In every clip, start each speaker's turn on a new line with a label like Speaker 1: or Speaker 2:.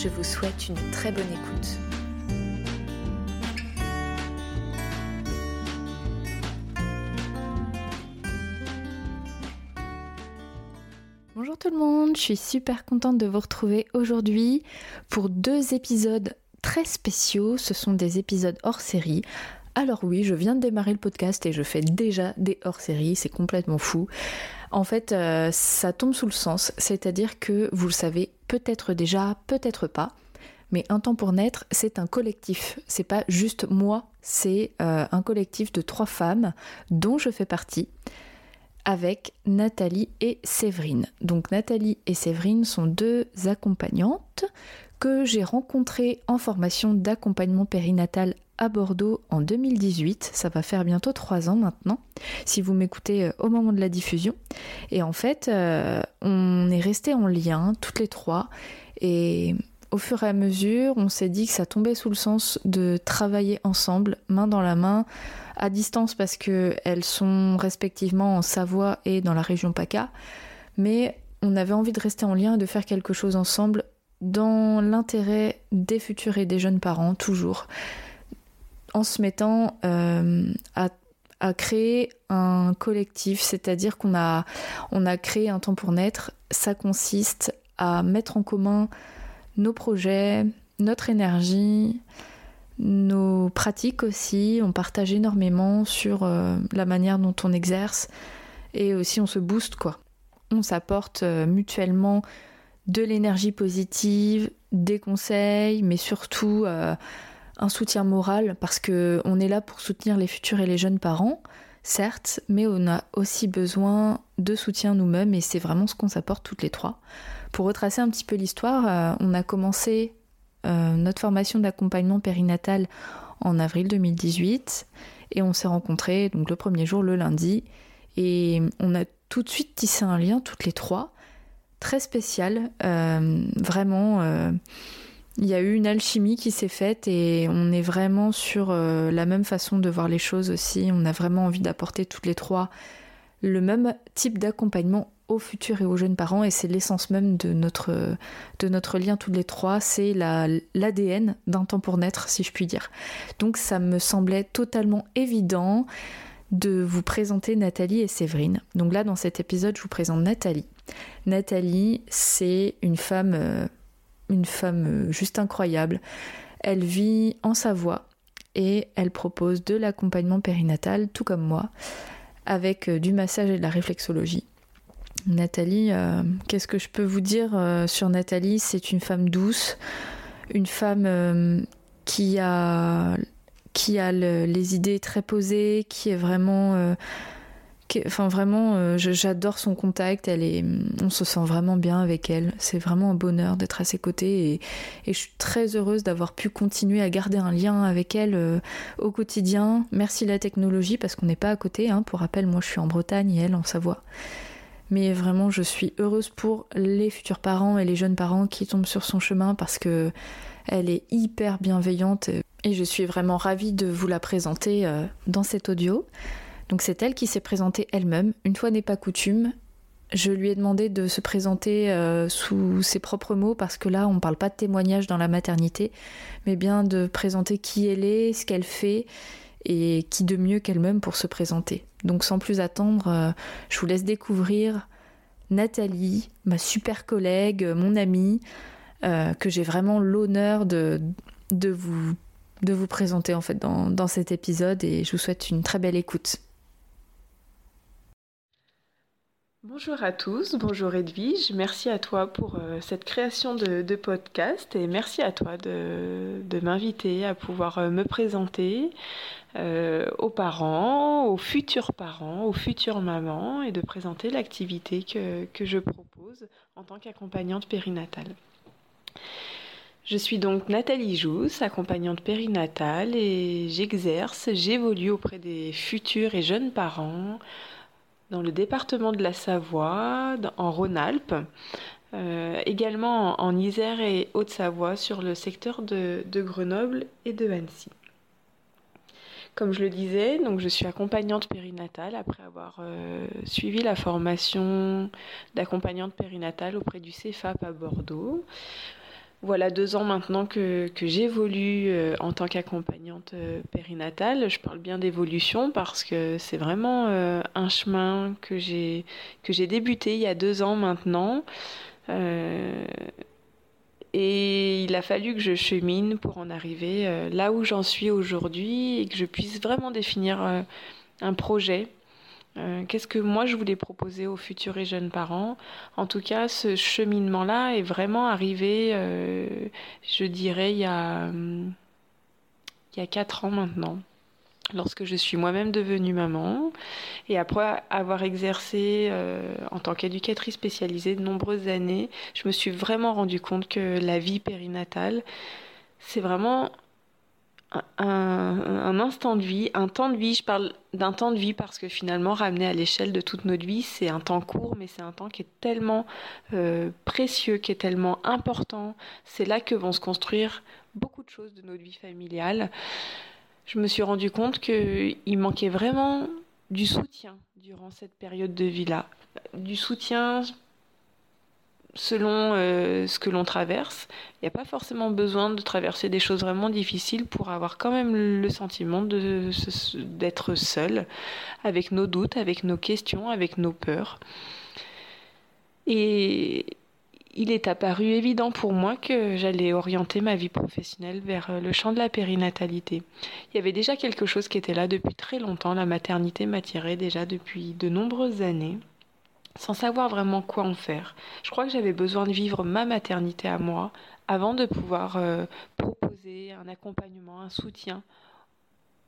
Speaker 1: Je vous souhaite une très bonne écoute. Bonjour tout le monde, je suis super contente de vous retrouver aujourd'hui pour deux épisodes très spéciaux. Ce sont des épisodes hors série. Alors oui, je viens de démarrer le podcast et je fais déjà des hors série, c'est complètement fou. En fait, euh, ça tombe sous le sens, c'est-à-dire que vous le savez peut-être déjà, peut-être pas. Mais Un temps pour naître, c'est un collectif. C'est pas juste moi, c'est euh, un collectif de trois femmes dont je fais partie avec Nathalie et Séverine. Donc Nathalie et Séverine sont deux accompagnantes que j'ai rencontrées en formation d'accompagnement périnatal à Bordeaux en 2018. Ça va faire bientôt trois ans maintenant, si vous m'écoutez euh, au moment de la diffusion. Et en fait, euh, on est resté en lien toutes les trois. Et au fur et à mesure, on s'est dit que ça tombait sous le sens de travailler ensemble, main dans la main, à distance parce qu'elles sont respectivement en Savoie et dans la région PACA. Mais on avait envie de rester en lien et de faire quelque chose ensemble dans l'intérêt des futurs et des jeunes parents, toujours, en se mettant euh, à, créer un collectif, c'est-à-dire qu'on a, on créé un temps pour naître. Ça consiste à mettre en commun nos projets, notre énergie, nos pratiques aussi. On partage énormément sur euh, la manière dont on exerce et aussi on se booste. On s'apporte euh, mutuellement de l'énergie positive, des conseils, mais surtout un soutien moral parce que on est là pour soutenir les futurs et les jeunes parents, certes, mais on a aussi besoin de soutien nous-mêmes et c'est vraiment ce qu'on s'apporte toutes les trois. Pour retracer un petit peu l'histoire, euh, on a commencé euh, notre formation d'accompagnement périnatal en avril 2018 et on s'est rencontrés donc le premier jour le lundi et on a tout de suite tissé un lien toutes les trois très spécial. Euh, vraiment, il y a eu une alchimie qui s'est faite et on est vraiment sur euh, la même façon de voir les choses aussi. On a vraiment envie d'apporter toutes les trois le même type d'accompagnement aux futurs et aux jeunes parents et c'est l'essence même de notre, lien toutes les trois, c'est l'ADN d'un temps pour naître si je puis dire. Donc ça me semblait totalement évident de vous présenter Nathalie et Séverine. Donc là dans cet épisode je vous présente Nathalie. Nathalie, c'est une femme, euh, une femme euh, juste incroyable. Elle vit en Savoie et elle propose de l'accompagnement périnatal, tout comme moi, avec euh, du massage et de la réflexologie. Nathalie, qu'est-ce que je peux vous dire sur Nathalie? C'est une femme douce, une femme qui a, qui a les idées très posées, qui est vraiment Enfin, vraiment, euh, j'adore son contact. Elle est, on se sent vraiment bien avec elle. C'est vraiment un bonheur d'être à ses côtés et, je suis très heureuse d'avoir pu continuer à garder un lien avec elle euh, au quotidien. Merci la technologie parce qu'on n'est pas à côté. Hein. Pour rappel, moi je suis en Bretagne et elle en Savoie. Mais vraiment, je suis heureuse pour les futurs parents et les jeunes parents qui tombent sur son chemin parce que elle est hyper bienveillante et je suis vraiment ravie de vous la présenter euh, dans cet audio. Donc c'est elle qui s'est présentée elle-même. Une fois n'est pas coutume, je lui ai demandé de se présenter euh, sous ses propres mots parce que là on ne parle pas de témoignage dans la maternité, mais bien de présenter qui elle est, ce qu'elle fait et qui de mieux qu'elle-même pour se présenter. Donc sans plus attendre, euh, je vous laisse découvrir Nathalie, ma super collègue, mon amie, euh, que j'ai vraiment l'honneur de, vous, de vous présenter en fait dans cet épisode et je vous souhaite une très belle écoute.
Speaker 2: Bonjour à tous, bonjour Edwige, merci à toi pour euh, cette création de, podcast et merci à toi de, m'inviter à pouvoir euh, me présenter euh, aux parents, aux futurs parents, aux futures mamans et de présenter l'activité que, que je propose en tant qu'accompagnante périnatale. Je suis donc Nathalie Jousse, accompagnante périnatale et j'exerce, j'évolue auprès des futurs et jeunes parents dans le département de la Savoie, en Rhône-Alpes, euh, également en, Isère et Haute-Savoie sur le secteur de, Grenoble et de Annecy. Comme je le disais, donc je suis accompagnante périnatale après avoir euh, suivi la formation d'accompagnante périnatale auprès du CEFAP à Bordeaux. Voilà deux ans maintenant que, j'évolue euh, en tant qu'accompagnante euh, périnatale. Je parle bien d'évolution parce que c'est vraiment euh, un chemin que j'ai que j'ai débuté il y a deux ans maintenant. et il a fallu que je chemine pour en arriver là où j'en suis aujourd'hui et que je puisse vraiment définir un projet euh, qu'est-ce que moi je voulais proposer aux futurs et jeunes parents? En tout cas, ce cheminement-là est vraiment arrivé, euh, je dirais, il y, a, il y a 4 ans maintenant lorsque je suis moi-même devenue maman. Et après avoir exercé euh, en tant qu'éducatrice spécialisée de nombreuses années, je me suis vraiment rendu compte que la vie périnatale, c'est vraiment un, instant de vie, un temps de vie. Je parle d'un temps de vie parce que finalement, ramené à l'échelle de toute notre vie, c'est un temps court, mais c'est un temps qui est tellement euh, précieux, qui est tellement important. C'est là que vont se construire beaucoup de choses de notre vie familiale. Je me suis rendu compte qu'il manquait vraiment du soutien durant cette période de vie-là. Du soutien selon euh, ce que l'on traverse. Il n'y a pas forcément besoin de traverser des choses vraiment difficiles pour avoir quand même le sentiment d'être seul avec nos doutes, avec nos questions, avec nos peurs. Et il est apparu évident pour moi que j'allais orienter ma vie professionnelle vers euh, le champ de la périnatalité. Il y avait déjà quelque chose qui était là depuis très longtemps, la maternité m'attirait déjà depuis de nombreuses années sans savoir vraiment quoi en faire. Je crois que j'avais besoin de vivre ma maternité à moi avant de pouvoir euh, proposer un accompagnement, un soutien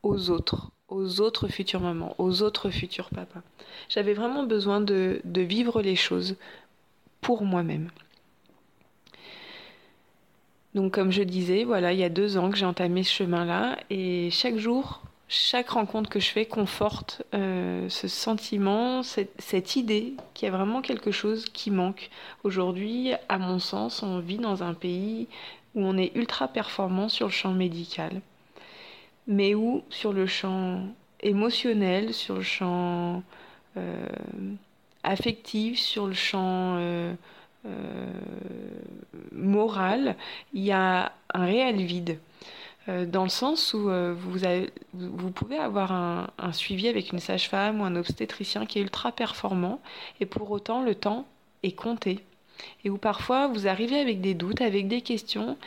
Speaker 2: aux autres, aux autres futures mamans, aux autres futurs papas. J'avais vraiment besoin de, de vivre les choses pour moi-même. Donc comme je disais, voilà, il y a deux ans que j'ai entamé ce chemin-là et chaque jour, chaque rencontre que je fais conforte euh, ce sentiment, cette, idée qu'il y a vraiment quelque chose qui manque. Aujourd'hui, à mon sens, on vit dans un pays où on est ultra performant sur le champ médical, mais où sur le champ émotionnel, sur le champ euh, affectif, sur le champ euh, moral, il y a un réel vide. Euh, dans le sens où euh, vous, pouvez avoir un, suivi avec une sage-femme ou un obstétricien qui est ultra performant et pour autant le temps est compté. Et où parfois vous arrivez avec des doutes, avec des questions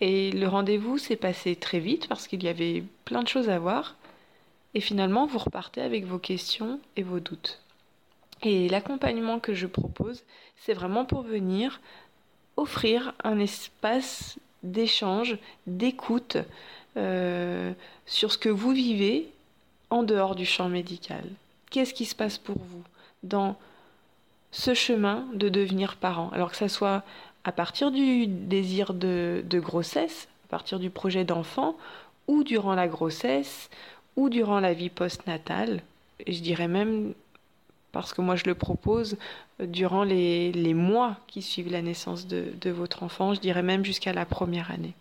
Speaker 2: et le rendez-vous s'est passé très vite parce qu'il y avait plein de choses à voir et finalement vous repartez avec vos questions et vos doutes. Et l'accompagnement que je propose, c'est vraiment pour venir offrir un espace d'échange, d'écoute euh, sur ce que vous vivez en dehors du champ médical. Qu'est-ce qui se passe pour vous dans ce chemin de devenir parent? Alors que ce soit à partir du désir de, de grossesse, à partir du projet d'enfant, ou durant la grossesse, ou durant la vie postnatale, je dirais même parce que moi je le propose durant les, mois qui suivent la naissance de, votre enfant, je dirais même jusqu'à la première année.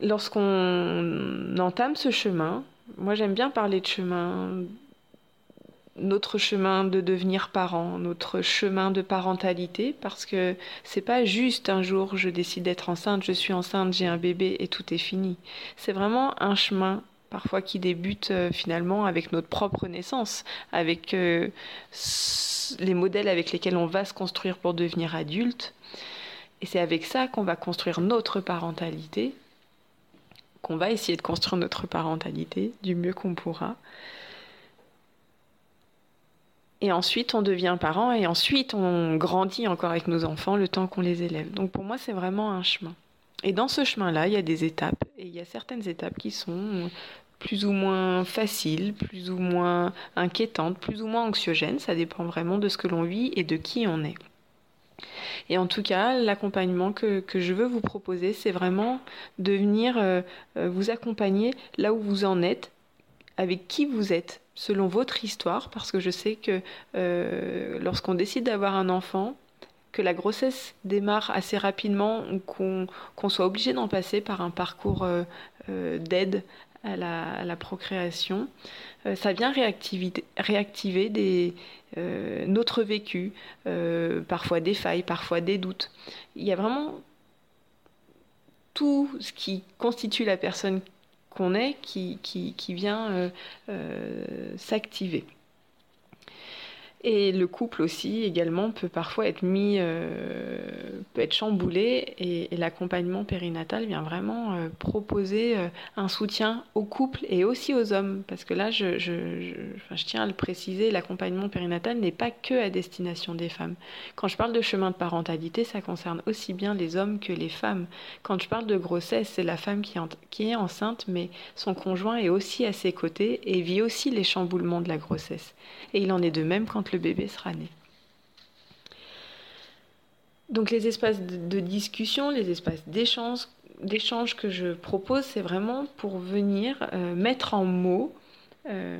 Speaker 2: Lorsqu'on entame ce chemin, moi j'aime bien parler de chemin, notre chemin de devenir parent, notre chemin de parentalité, parce que c'est pas juste un jour je décide d'être enceinte, je suis enceinte, j'ai un bébé et tout est fini. C'est vraiment un chemin parfois qui débute euh, finalement avec notre propre naissance, avec euh, les modèles avec lesquels on va se construire pour devenir adulte. Et c'est avec ça qu'on va construire notre parentalité, qu'on va essayer de construire notre parentalité du mieux qu'on pourra. Et ensuite, on devient parent et ensuite, on grandit encore avec nos enfants le temps qu'on les élève. Donc pour moi, c'est vraiment un chemin. Et dans ce chemin-là, il y a des étapes. Et il y a certaines étapes qui sont plus ou moins faciles, plus ou moins inquiétantes, plus ou moins anxiogènes. Ça dépend vraiment de ce que l'on vit et de qui on est. Et en tout cas, l'accompagnement que, je veux vous proposer, c'est vraiment de venir euh, euh, vous accompagner là où vous en êtes, avec qui vous êtes, selon votre histoire, parce que je sais que euh, lorsqu'on décide d'avoir un enfant, la grossesse démarre assez rapidement ou qu'on soit obligé d'en passer par un parcours d'aide à la, procréation, ça vient réactiver euh, notre vécu, euh, parfois des failles, parfois des doutes. Il y a vraiment tout ce qui constitue la personne qu'on est qui, vient euh, s'activer. Et le couple aussi également peut parfois être mis, euh, peut être chamboulé et, l'accompagnement périnatal vient vraiment euh, proposer euh, un soutien au couple et aussi aux hommes. Parce que là, je, je, tiens à le préciser, l'accompagnement périnatal n'est pas que à destination des femmes. Quand je parle de chemin de parentalité, ça concerne aussi bien les hommes que les femmes. Quand je parle de grossesse, c'est la femme qui, qui est enceinte, mais son conjoint est aussi à ses côtés et vit aussi les chamboulements de la grossesse. Et il en est de même quand le bébé sera né. Donc les espaces de discussion, les espaces d'échange, que je propose, c'est vraiment pour venir euh, mettre en mots euh,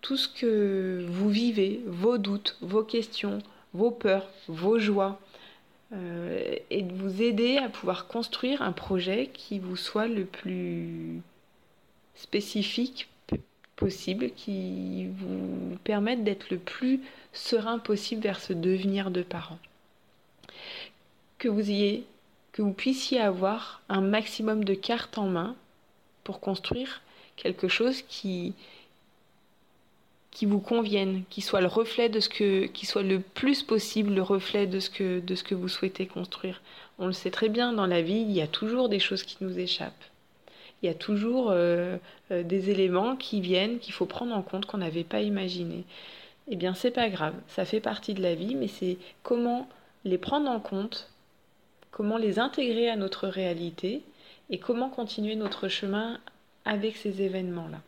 Speaker 2: tout ce que vous vivez, vos doutes, vos questions, vos peurs, vos joies, euh, et de vous aider à pouvoir construire un projet qui vous soit le plus spécifique possible, qui vous permette d'être le plus serein possible vers ce devenir de parent. Que vous ayez, que vous puissiez avoir un maximum de cartes en main pour construire quelque chose qui qui vous convienne, qui soit le reflet de ce que, qui soit le plus possible le reflet de ce de ce que vous souhaitez construire. On le sait très bien, dans la vie, il y a toujours des choses qui nous échappent. Il y a toujours euh, euh, des éléments qui viennent, qu'il faut prendre en compte, qu'on n'avait pas imaginé eh bien c'est pas grave, ça fait partie de la vie, mais c'est comment les prendre en compte, comment les intégrer à notre réalité et comment continuer notre chemin avec ces événements-là.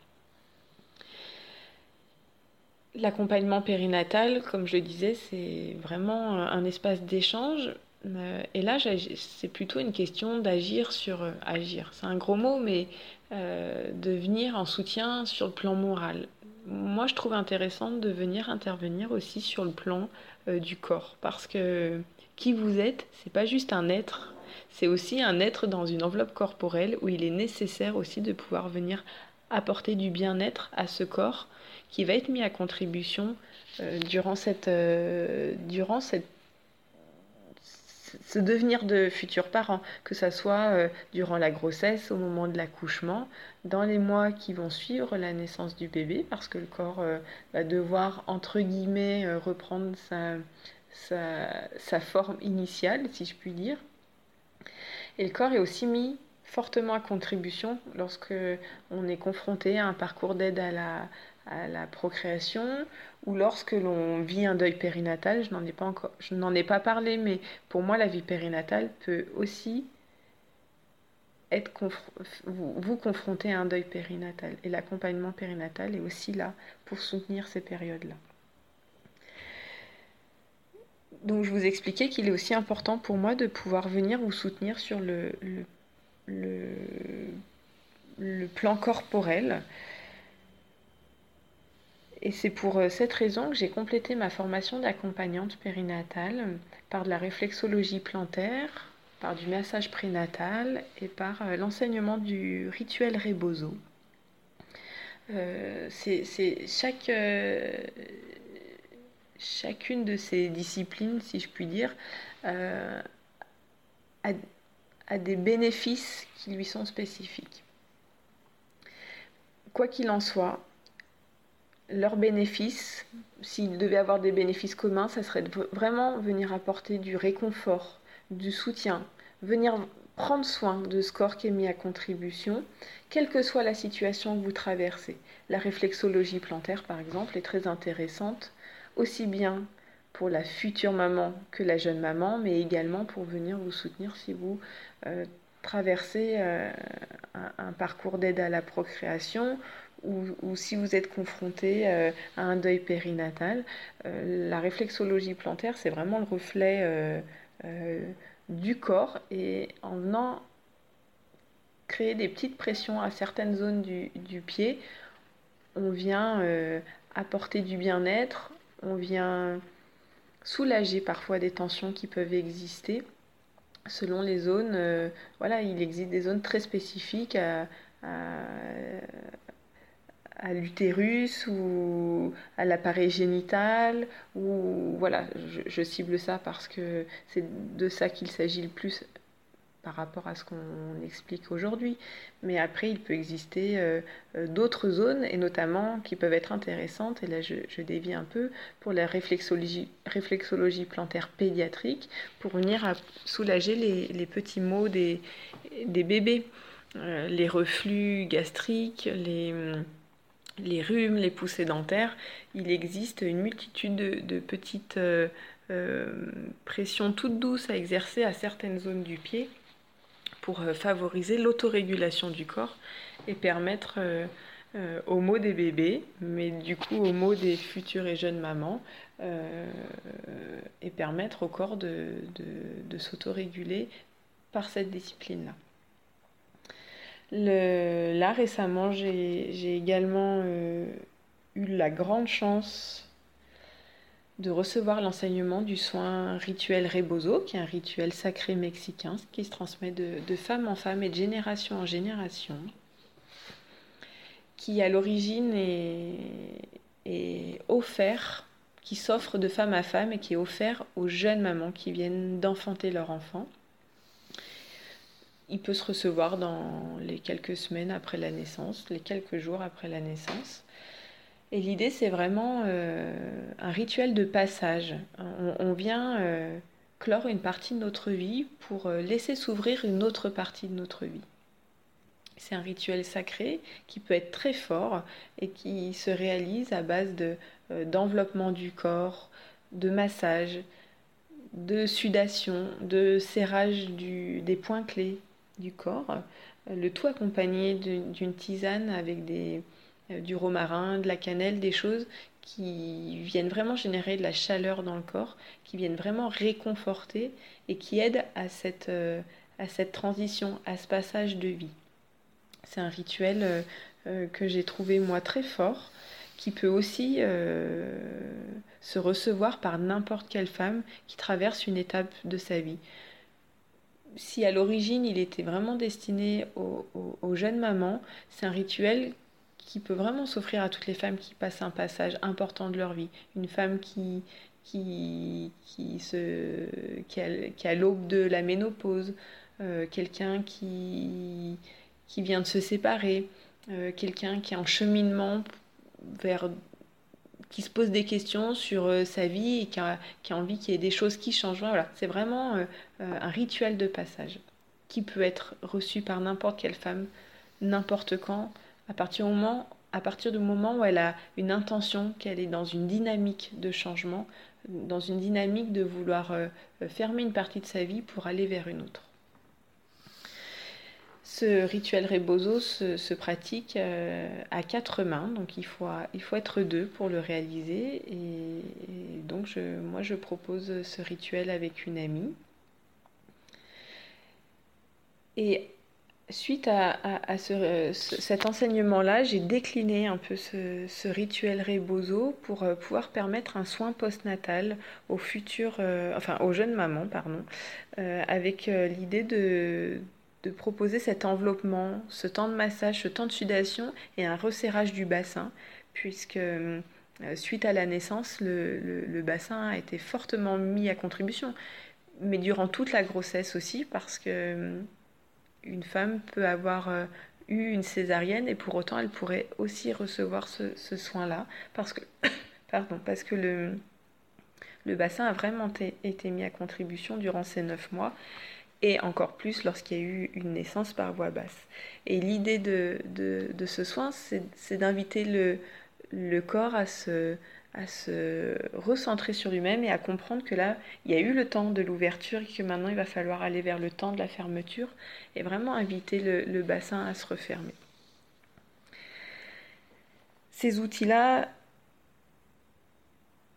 Speaker 2: L'accompagnement périnatal, comme je disais, c'est vraiment un espace d'échange. Euh, et là, c'est plutôt une question d'agir sur... Euh, agir, c'est un gros mot, mais euh, de venir en soutien sur le plan moral. Moi, je trouve intéressant de venir intervenir aussi sur le plan du corps, parce que qui vous êtes, c'est pas juste un être, c'est aussi un être dans une enveloppe corporelle où il est nécessaire aussi de pouvoir venir apporter du bien-être à ce corps qui va être mis à contribution durant cette, durant cette ce devenir de futurs parents, que ce soit euh, durant la grossesse, au moment de l'accouchement, dans les mois qui vont suivre la naissance du bébé, parce que le corps euh, va devoir, entre guillemets, euh, reprendre sa, sa, forme initiale, si je puis dire. Et le corps est aussi mis fortement à contribution lorsque on est confronté à un parcours d'aide à la, à la procréation ou lorsque l'on vit un deuil périnatal, je n'en ai pas parlé, mais pour moi la vie périnatale peut aussi être vous, confronter à un deuil périnatal et l'accompagnement périnatal est aussi là pour soutenir ces périodes-là. Donc je vous expliquais qu'il est aussi important pour moi de pouvoir venir vous soutenir sur le plan corporel, et c'est pour euh, cette raison que j'ai complété ma formation d'accompagnante périnatale par de la réflexologie plantaire, par du massage prénatal et par euh, l'enseignement du rituel Rebozo. Euh, c'est chaque, chacune de ces disciplines, si je puis dire, a, a des bénéfices qui lui sont spécifiques. Quoi qu'il en soit, leurs bénéfices, s'ils devaient avoir des bénéfices communs, ça serait vraiment venir apporter du réconfort, du soutien, venir prendre soin de ce corps qui est mis à contribution, quelle que soit la situation que vous traversez. La réflexologie plantaire, par exemple, est très intéressante, aussi bien pour la future maman que la jeune maman, mais également pour venir vous soutenir si vous euh, traversez euh, un, parcours d'aide à la procréation ou, si vous êtes confronté euh, à un deuil périnatal, euh, la réflexologie plantaire, c'est vraiment le reflet du corps et en venant créer des petites pressions à certaines zones du, pied, on vient apporter du bien-être, on vient soulager parfois des tensions qui peuvent exister selon les zones. Euh, voilà, il existe des zones très spécifiques à, l'utérus ou à l'appareil génital ou voilà, je, cible ça parce que c'est de ça qu'il s'agit le plus par rapport à ce qu'on explique aujourd'hui. Mais après, il peut exister euh, euh, d'autres zones, et notamment qui peuvent être intéressantes, et là je, je dévie un peu, pour la réflexologie, réflexologie plantaire pédiatrique, pour venir à soulager les, petits maux des, des bébés, euh, les reflux gastriques, les les rhumes, les poussées dentaires, il existe une multitude de, petites pressions toutes douces à exercer à certaines zones du pied pour euh, favoriser l'autorégulation du corps et permettre euh, euh, aux mots des bébés, mais du coup aux mots des futures et jeunes mamans, et permettre au corps de, de, s'autoréguler par cette discipline-là. Là récemment, j'ai également eu la grande chance de recevoir l'enseignement du soin rituel Rebozo, qui est un rituel sacré mexicain qui se transmet de, femme en femme et de génération en génération, qui à l'origine est, offert, qui s'offre de femme à femme et qui est offert aux jeunes mamans qui viennent d'enfanter leur enfant. Il peut se recevoir dans les quelques semaines après la naissance, les quelques jours après la naissance. Et l'idée, c'est vraiment euh, un rituel de passage. On, vient euh, clore une partie de notre vie pour euh, laisser s'ouvrir une autre partie de notre vie. C'est un rituel sacré qui peut être très fort et qui se réalise à base de, d'enveloppement du corps, de massage, de sudation, de serrage des points clés du corps, le tout accompagné d'une tisane avec euh, du romarin, de la cannelle, des choses qui viennent vraiment générer de la chaleur dans le corps, qui viennent vraiment réconforter et qui aident à cette, euh, transition, à ce passage de vie. C'est un rituel euh, que j'ai trouvé moi très fort, qui peut aussi se recevoir par n'importe quelle femme qui traverse une étape de sa vie. Si à l'origine il était vraiment destiné aux, jeunes mamans, c'est un rituel qui peut vraiment s'offrir à toutes les femmes qui passent un passage important de leur vie. Une femme qui, qui, qui, qui a l'aube de la ménopause, euh, quelqu'un qui, qui vient de se séparer, euh, quelqu'un qui est en cheminement vers qui se pose des questions sur euh, sa vie et qui a, envie qu'il y ait des choses qui changent. C'est vraiment un rituel de passage qui peut être reçu par n'importe quelle femme, n'importe quand, à partir du moment, où elle a une intention, qu'elle est dans une dynamique de changement, dans une dynamique de vouloir euh, fermer une partie de sa vie pour aller vers une autre. Ce rituel rebozo se, pratique euh, à quatre mains, donc il faut, il faut être deux pour le réaliser. Et, donc je, moi je propose ce rituel avec une amie. Et suite à, cet enseignement-là, j'ai décliné un peu ce, rituel Rebozo pour euh, pouvoir permettre un soin postnatal aux futures, euh, enfin aux jeunes mamans, pardon, euh, avec l'idée de, proposer cet enveloppement, ce temps de massage, ce temps de sudation et un resserrage du bassin, puisque suite à la naissance, le bassin a été fortement mis à contribution, mais durant toute la grossesse aussi, parce que une femme peut avoir euh, eu une césarienne et pour autant elle pourrait aussi recevoir ce, soin-là parce que, le bassin a vraiment été mis à contribution durant ces neuf mois et encore plus lorsqu'il y a eu une naissance par voie basse. Et l'idée de, de, ce soin, c'est d'inviter le, le corps à se, à se recentrer sur lui-même et à comprendre que là, il y a eu le temps de l'ouverture et que maintenant il va falloir aller vers le temps de la fermeture et vraiment inviter le, bassin à se refermer. Ces outils-là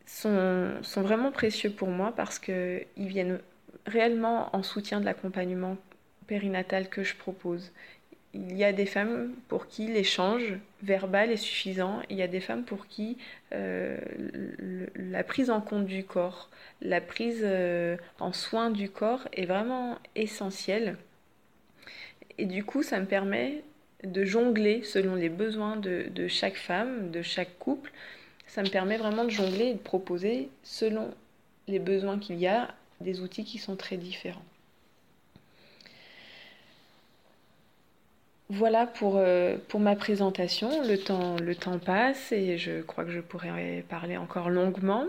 Speaker 2: sont, sont, vraiment précieux pour moi parce qu'ils viennent réellement en soutien de l'accompagnement périnatal que je propose. Il y a des femmes pour qui l'échange verbal est suffisant. Il y a des femmes pour qui euh, la prise en compte du corps, la prise euh, en soin du corps est vraiment essentielle. Et du coup, ça me permet de jongler selon les besoins de, de chaque femme, de chaque couple. Ça me permet vraiment de jongler et de proposer selon les besoins qu'il y a des outils qui sont très différents. Voilà pour, euh, pour ma présentation. Le temps, le temps passe et je crois que je pourrais parler encore longuement.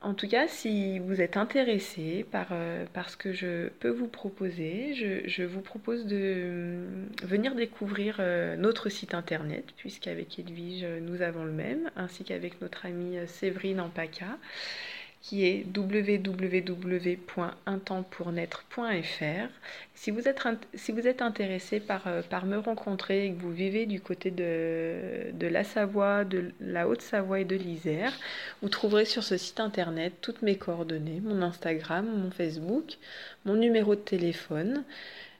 Speaker 2: En tout cas, si vous êtes intéressé par, euh, ce que je peux vous proposer, je, vous propose de euh, venir découvrir notre site internet, puisqu'avec Edwige, nous avons le même, ainsi qu'avec notre amie Séverine Ampaka qui est www.untempspournaître.fr. Si vous êtes, si vous êtes intéressé par, euh, par me rencontrer et que vous vivez du côté de, de la Savoie, de la Haute-Savoie et de l'Isère, vous trouverez sur ce site internet toutes mes coordonnées, mon Instagram, mon Facebook, mon numéro de téléphone.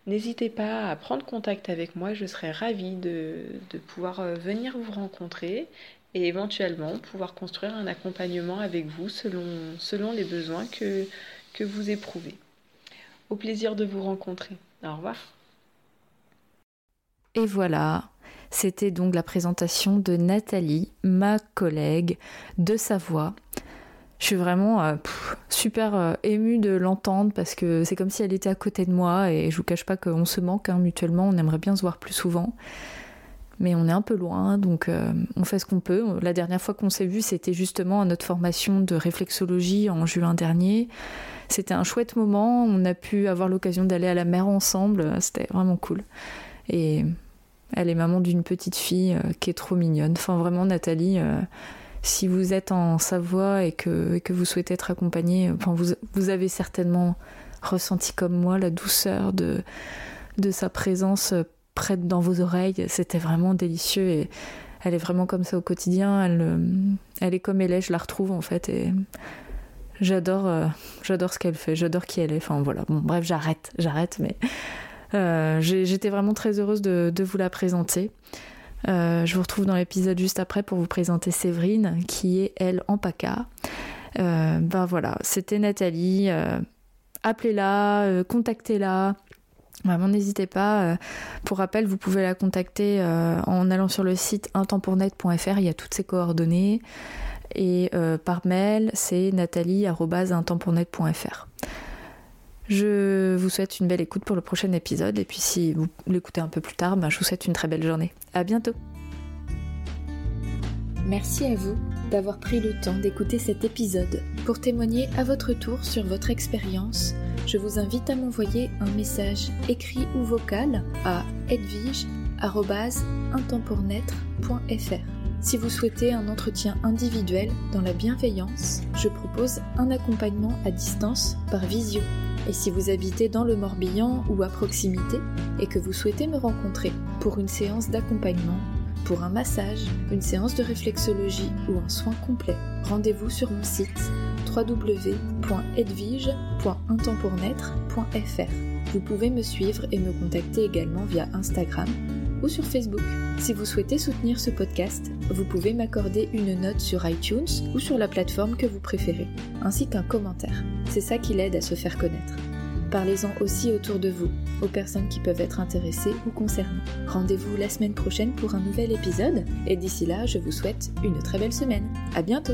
Speaker 2: N'hésitez pas à prendre contact avec moi, je serai ravie de, de pouvoir euh, venir vous rencontrer et éventuellement pouvoir construire un accompagnement avec vous selon, les besoins que, que vous éprouvez. Au plaisir de vous rencontrer. Au revoir.
Speaker 1: Et voilà, c'était donc la présentation de Nathalie, ma collègue de Savoie. Je suis vraiment euh, super euh, émue de l'entendre parce que c'est comme si elle était à côté de moi et je vous cache pas qu'on se manque hein, mutuellement, on aimerait bien se voir plus souvent mais on est un peu loin, donc euh, on fait ce qu'on peut. La dernière fois qu'on s'est vu, c'était justement à notre formation de réflexologie en juin dernier. C'était un chouette moment, on a pu avoir l'occasion d'aller à la mer ensemble, c'était vraiment cool. Et elle est maman d'une petite fille euh, qui est trop mignonne. Enfin vraiment Nathalie, euh, si vous êtes en Savoie et que, que vous souhaitez être accompagnée, enfin, vous, vous avez certainement ressenti comme moi la douceur de, de sa présence près dans vos oreilles. C'était vraiment délicieux et elle est vraiment comme ça au quotidien. Elle, euh, est comme elle est, je la retrouve en fait et j'adore, euh, j'adore ce qu'elle fait, j'adore qui elle est. Enfin voilà, bon bref, j'arrête, j'arrête, mais euh, j'étais vraiment très heureuse de, vous la présenter. je vous retrouve dans l'épisode juste après pour vous présenter Séverine, qui est elle en PACA. ben voilà, c'était Nathalie. Appelez-la, contactez-la. Vraiment, n'hésitez pas. Euh, pour rappel, vous pouvez la contacter euh, en allant sur le site intempournet.fr, il y a toutes ses coordonnées. Et euh, par mail, c'est nathalie.intempournet.fr. Je vous souhaite une belle écoute pour le prochain épisode. Et puis, si vous l'écoutez un peu plus tard, ben, je vous souhaite une très belle journée. À bientôt!
Speaker 3: Merci à vous d'avoir pris le temps d'écouter cet épisode. Pour témoigner à votre tour sur votre expérience, je vous invite à m'envoyer un message écrit ou vocal à edwige.intempournaître.fr. Si vous souhaitez un entretien individuel dans la bienveillance, je propose un accompagnement à distance par visio. Et si vous habitez dans le Morbihan ou à proximité et que vous souhaitez me rencontrer pour une séance d'accompagnement, pour un massage, une séance de réflexologie ou un soin complet, rendez-vous sur mon site www.edvige.intempournaître.fr. Vous pouvez me suivre et me contacter également via Instagram ou sur Facebook. Si vous souhaitez soutenir ce podcast, vous pouvez m'accorder une note sur iTunes ou sur la plateforme que vous préférez, ainsi qu'un commentaire. C'est ça qui l'aide à se faire connaître. Parlez-en aussi autour de vous, aux personnes qui peuvent être intéressées ou concernées. Rendez-vous la semaine prochaine pour un nouvel épisode, et d'ici là, je vous souhaite une très belle semaine. À bientôt!